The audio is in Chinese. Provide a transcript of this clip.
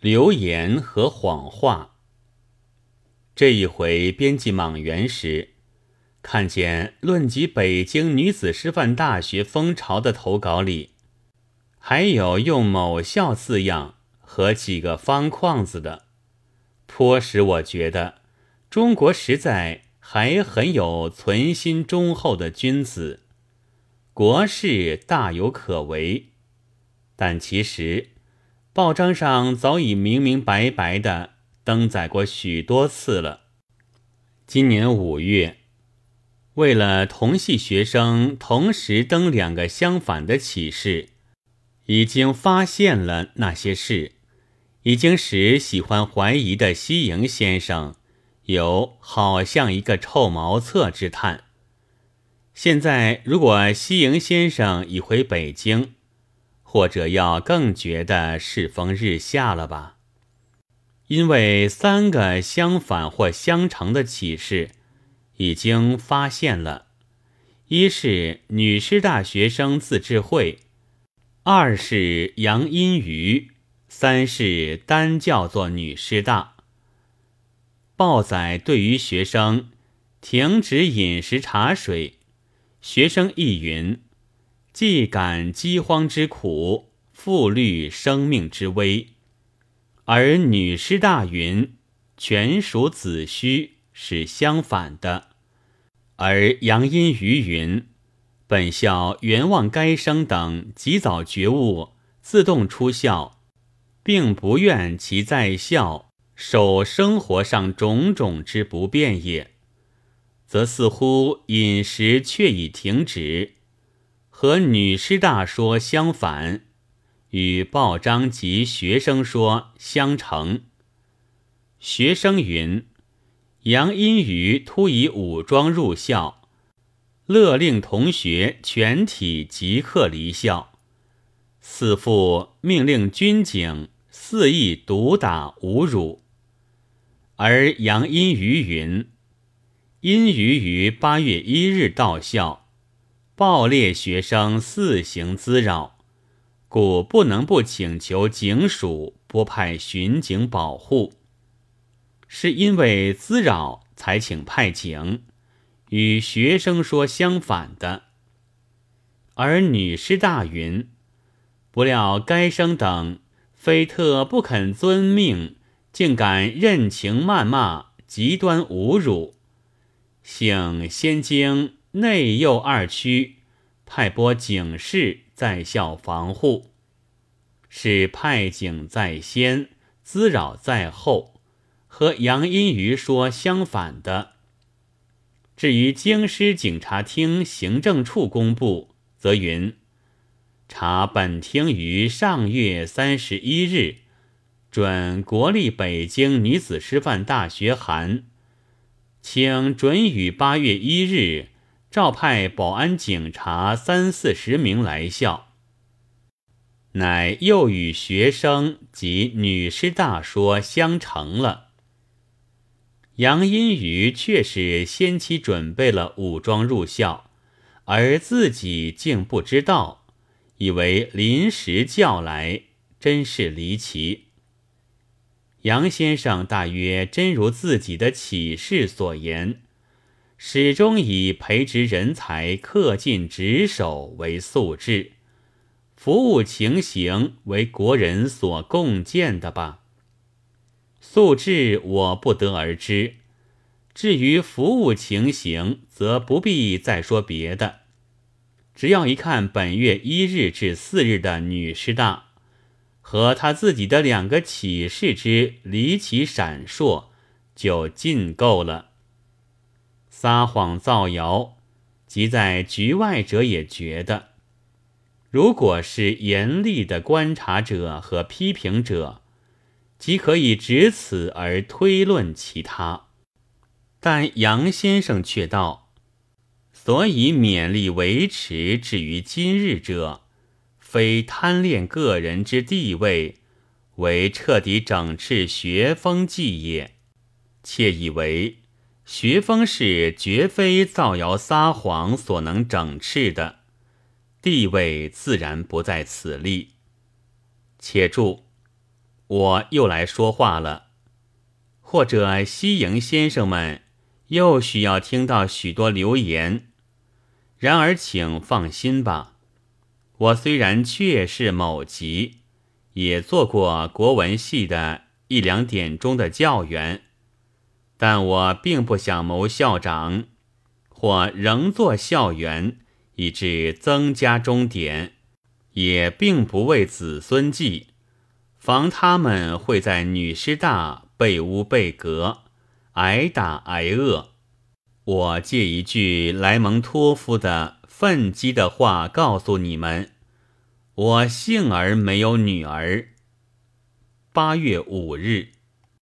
流言和谎话。这一回编辑莽原时，看见论及北京女子师范大学风潮的投稿里，还有用某校字样和几个方框子的，颇使我觉得中国实在还很有存心忠厚的君子，国事大有可为。但其实。报章上早已明明白白的登载过许多次了。今年五月，为了同系学生同时登两个相反的启事，已经发现了那些事，已经使喜欢怀疑的西营先生有好像一个臭茅厕之叹。现在，如果西营先生已回北京，或者要更觉得世风日下了吧？因为三个相反或相成的启示已经发现了：一是女师大学生自治会，二是杨阴瑜，三是单叫做女师大。报载对于学生停止饮食茶水，学生亦云。既感饥荒之苦，复虑生命之危，而女师大云全属子虚，是相反的。而杨阴于云，本校原望该生等及早觉悟，自动出校，并不愿其在校受生活上种种之不便也，则似乎饮食却已停止。和女师大说相反，与报章及学生说相成。学生云：杨阴瑜突以武装入校，勒令同学全体即刻离校，四父命令军警肆意毒打侮辱。而杨阴瑜云：阴瑜于八月一日到校。暴烈学生肆行滋扰，故不能不请求警署拨派巡警保护。是因为滋扰才请派警，与学生说相反的。而女师大云，不料该生等非特不肯遵命，竟敢任情谩骂，极端侮辱，幸先经。内右二区派拨警士在校防护，是派警在先，滋扰在后，和杨荫瑜说相反的。至于京师警察厅行政处公布，则云：查本厅于上月三十一日准国立北京女子师范大学函，请准予八月一日。召派保安警察三四十名来校，乃又与学生及女师大说相成了。杨阴瑜却是先期准备了武装入校，而自己竟不知道，以为临时叫来，真是离奇。杨先生大约真如自己的启示所言。始终以培植人才、恪尽职守为素质，服务情形为国人所共建的吧。素质我不得而知，至于服务情形，则不必再说别的。只要一看本月一日至四日的女师大，和他自己的两个启示之离奇闪烁，就尽够了。撒谎造谣，即在局外者也觉得，如果是严厉的观察者和批评者，即可以只此而推论其他。但杨先生却道：所以勉力维持至于今日者，非贪恋个人之地位，为彻底整治学风计也，窃以为。学风是绝非造谣撒谎所能整治的，地位自然不在此例。且注：我又来说话了，或者西营先生们又需要听到许多流言。然而，请放心吧，我虽然确是某级，也做过国文系的一两点钟的教员，但我并不想谋校长，或仍做校园，以致增加终点，也并不为子孙计，防他们会在女师大被污被革，挨打挨饿。我借一句莱蒙托夫的愤激的话告诉你们：我幸而没有女儿。八月五日。